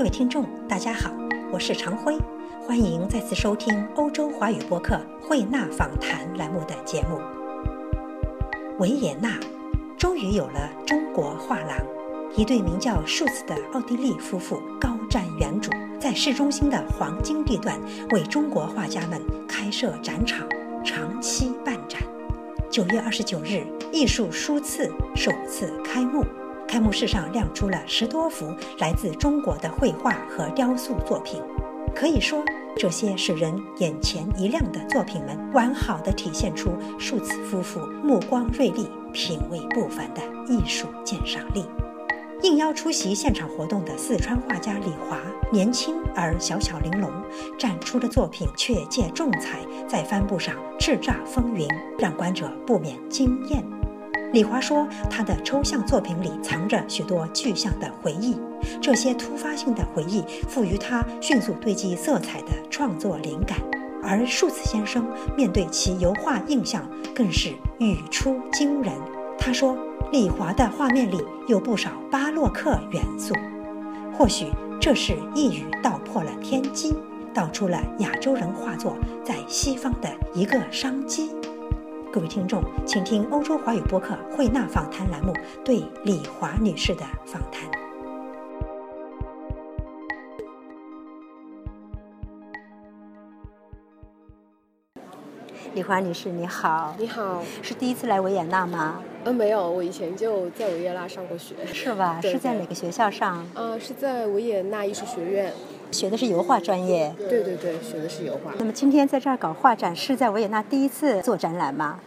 各位听众，大家好，我是常辉，欢迎再次收听欧洲华语播客慧纳访谈栏目的节目。维也纳终于有了中国画廊，一对名叫数字的奥地利夫妇高瞻远瞩，在市中心的黄金地段为中国画家们开设展场，长期办展。九月二十九日，艺术书次首次开幕。开幕式上亮出了十多幅来自中国的绘画和雕塑作品，可以说，这些使人眼前一亮的作品们，完好的体现出数次夫妇目光锐利、品味不凡的艺术鉴赏力。应邀出席现场活动的四川画家李华，年轻而小巧玲珑，展出的作品却借重彩，在帆布上叱咤风云，让观者不免惊艳。李华说：“他的抽象作品里藏着许多具象的回忆，这些突发性的回忆赋予他迅速堆积色彩的创作灵感。而数次先生面对其油画印象，更是语出惊人。他说：‘李华的画面里有不少巴洛克元素，或许这是一语道破了天机，道出了亚洲人画作在西方的一个商机。’”各位听众，请听欧洲华语播客慧纳访谈栏目对李华女士的访谈。李华女士，你好。你好。是第一次来维也纳吗？呃，没有，我以前就在维也纳上过学。是吧？是在哪个学校上？呃，是在维也纳艺术学院。学的是油画专业。对对对，学的是油画。那么今天在这儿搞画展，是在维也纳第一次做展览吗？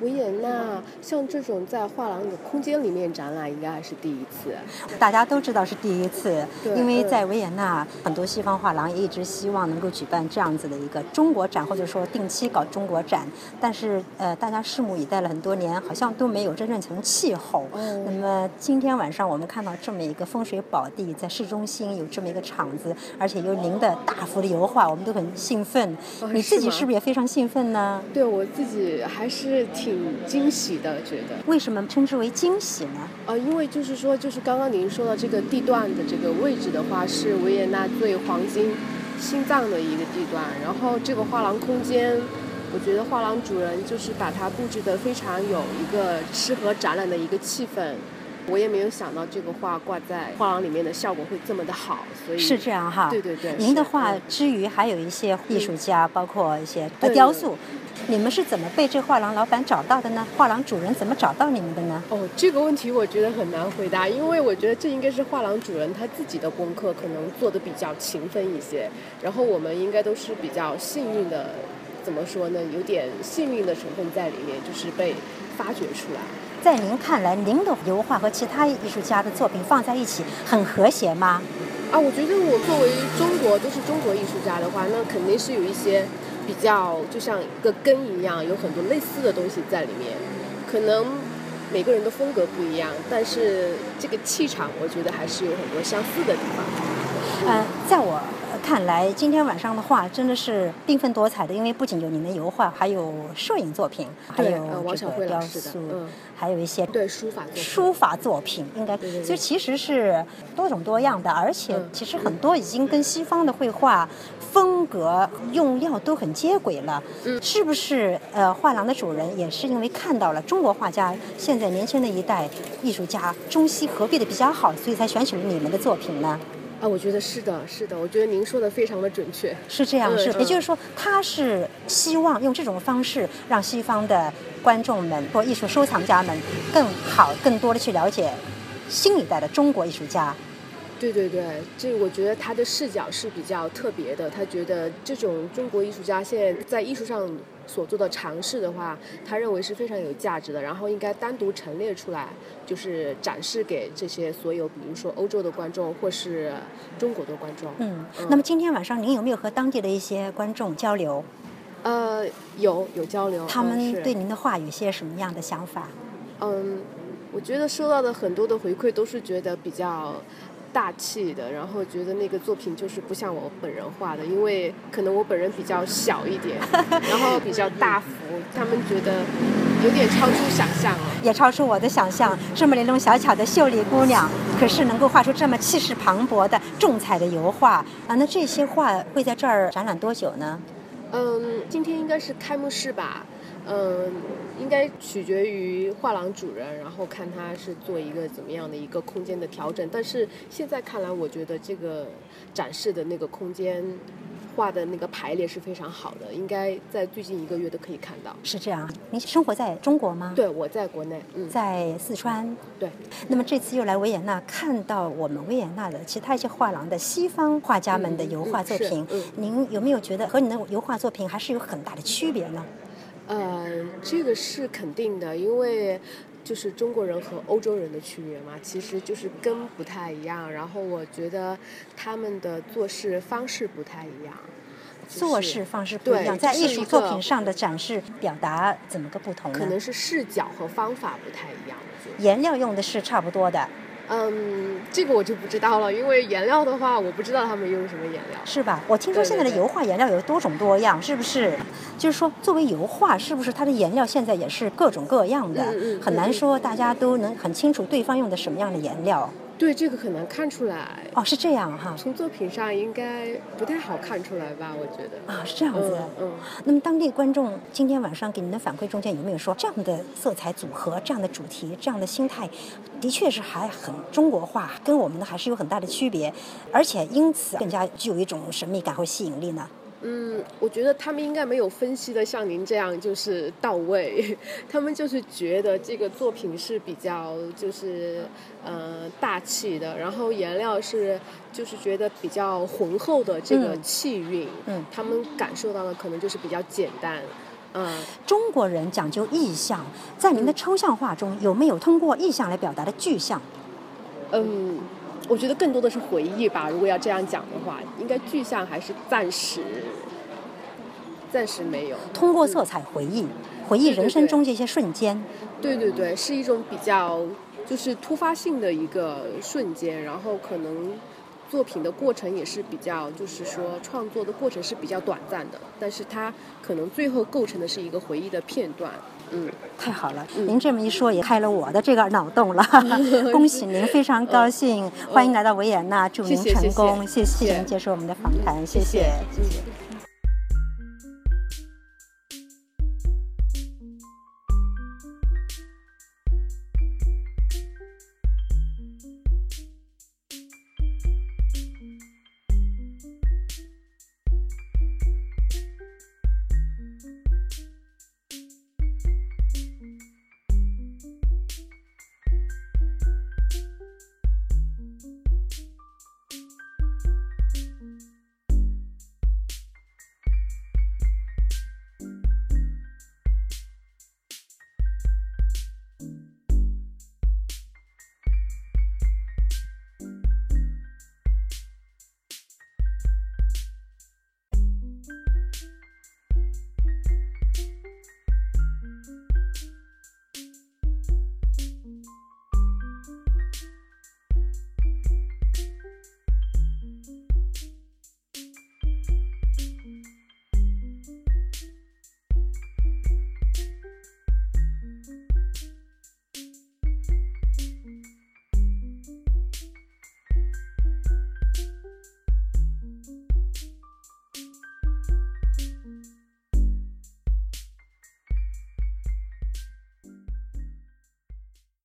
维也纳像这种在画廊的空间里面展览，应该还是第一次。大家都知道是第一次，因为在维也纳，很多西方画廊也一直希望能够举办这样子的一个中国展，或者说定期搞中国展。但是，呃，大家拭目以待了很多年，好像都没有真正成气候。那么今天晚上我们看到这么一个风水宝地，在市中心有这么一个场子，而且有您的大幅的油画，我们都很兴奋。你自己是不是也非常兴奋呢？对我自己还是挺。挺惊喜的，觉得为什么称之为惊喜呢？呃，因为就是说，就是刚刚您说的这个地段的这个位置的话，是维也纳最黄金心脏的一个地段。然后这个画廊空间，我觉得画廊主人就是把它布置的非常有一个适合展览的一个气氛。我也没有想到这个画挂在画廊里面的效果会这么的好，所以是这样哈。对对对，您的画之余还有一些艺术家，包括一些雕塑。你们是怎么被这画廊老板找到的呢？画廊主人怎么找到你们的呢？哦，这个问题我觉得很难回答，因为我觉得这应该是画廊主人他自己的功课可能做的比较勤奋一些，然后我们应该都是比较幸运的，怎么说呢？有点幸运的成分在里面，就是被发掘出来。在您看来，您的油画和其他艺术家的作品放在一起很和谐吗？啊，我觉得我作为中国都是中国艺术家的话，那肯定是有一些。比较就像一个根一样，有很多类似的东西在里面。可能每个人的风格不一样，但是这个气场，我觉得还是有很多相似的地方。嗯，在我看来，今天晚上的画真的是缤纷多彩的，因为不仅有您的油画，还有摄影作品，还有这个雕塑，还有一些对书法书法作品，应该所以其实是多种多样的，而且其实很多已经跟西方的绘画。风格用料都很接轨了，嗯，是不是？呃，画廊的主人也是因为看到了中国画家现在年轻的一代艺术家中西合璧的比较好，所以才选取了你们的作品呢？啊，我觉得是的，是的，我觉得您说的非常的准确，是这样，是，也就是说，他是希望用这种方式让西方的观众们或艺术收藏家们更好、更多的去了解新一代的中国艺术家。对对对，这我觉得他的视角是比较特别的。他觉得这种中国艺术家现在在艺术上所做的尝试的话，他认为是非常有价值的。然后应该单独陈列出来，就是展示给这些所有，比如说欧洲的观众或是中国的观众。嗯，那么今天晚上您有没有和当地的一些观众交流？呃，有有交流。他们对您的话有些什么样的想法？嗯，我觉得收到的很多的回馈都是觉得比较。大气的，然后觉得那个作品就是不像我本人画的，因为可能我本人比较小一点，然后比较大幅，他们觉得有点超出想象了。也超出我的想象。这么玲珑小巧的秀丽姑娘，可是能够画出这么气势磅礴的重彩的油画啊！那这些画会在这儿展览多久呢？嗯，今天应该是开幕式吧。嗯，应该取决于画廊主人，然后看他是做一个怎么样的一个空间的调整。但是现在看来，我觉得这个展示的那个空间画的那个排列是非常好的，应该在最近一个月都可以看到。是这样，您生活在中国吗？对，我在国内，嗯，在四川。对。那么这次又来维也纳，看到我们维也纳的其他一些画廊的西方画家们的油画作品，您有没有觉得和您的油画作品还是有很大的区别呢？呃，这个是肯定的，因为就是中国人和欧洲人的区别嘛，其实就是根不太一样。然后我觉得他们的做事方式不太一样，做事方式不一样，在艺术作品上的展示表达怎么个不同呢？可能是视角和方法不太一样。颜料用的是差不多的。嗯，这个我就不知道了，因为颜料的话，我不知道他们用什么颜料。是吧？我听说现在的油画颜料有多种多样，是不是？就是说，作为油画，是不是它的颜料现在也是各种各样的？很难说大家都能很清楚对方用的什么样的颜料。对这个很难看出来哦，是这样哈。从作品上应该不太好看出来吧？我觉得啊，是这样子。嗯。那么当地观众今天晚上给您的反馈中间有没有说这样的色彩组合、这样的主题、这样的心态，的确是还很中国化，跟我们的还是有很大的区别，而且因此更加具有一种神秘感和吸引力呢？嗯，我觉得他们应该没有分析的像您这样就是到位，他们就是觉得这个作品是比较就是呃大气的，然后颜料是就是觉得比较浑厚的这个气韵，嗯，他们感受到的可能就是比较简单，嗯，中国人讲究意象，在您的抽象画中有没有通过意象来表达的具象？嗯。我觉得更多的是回忆吧。如果要这样讲的话，应该具象还是暂时，暂时没有。通过色彩回忆，回忆人生中这些瞬间。对对对，是一种比较就是突发性的一个瞬间，然后可能作品的过程也是比较，就是说创作的过程是比较短暂的，但是它可能最后构成的是一个回忆的片段。嗯，太好了，您这么一说也开了我的这个脑洞了，恭喜您，非常高兴，欢迎来到维也纳，祝您成功，谢谢您接受我们的访谈，谢谢，谢谢。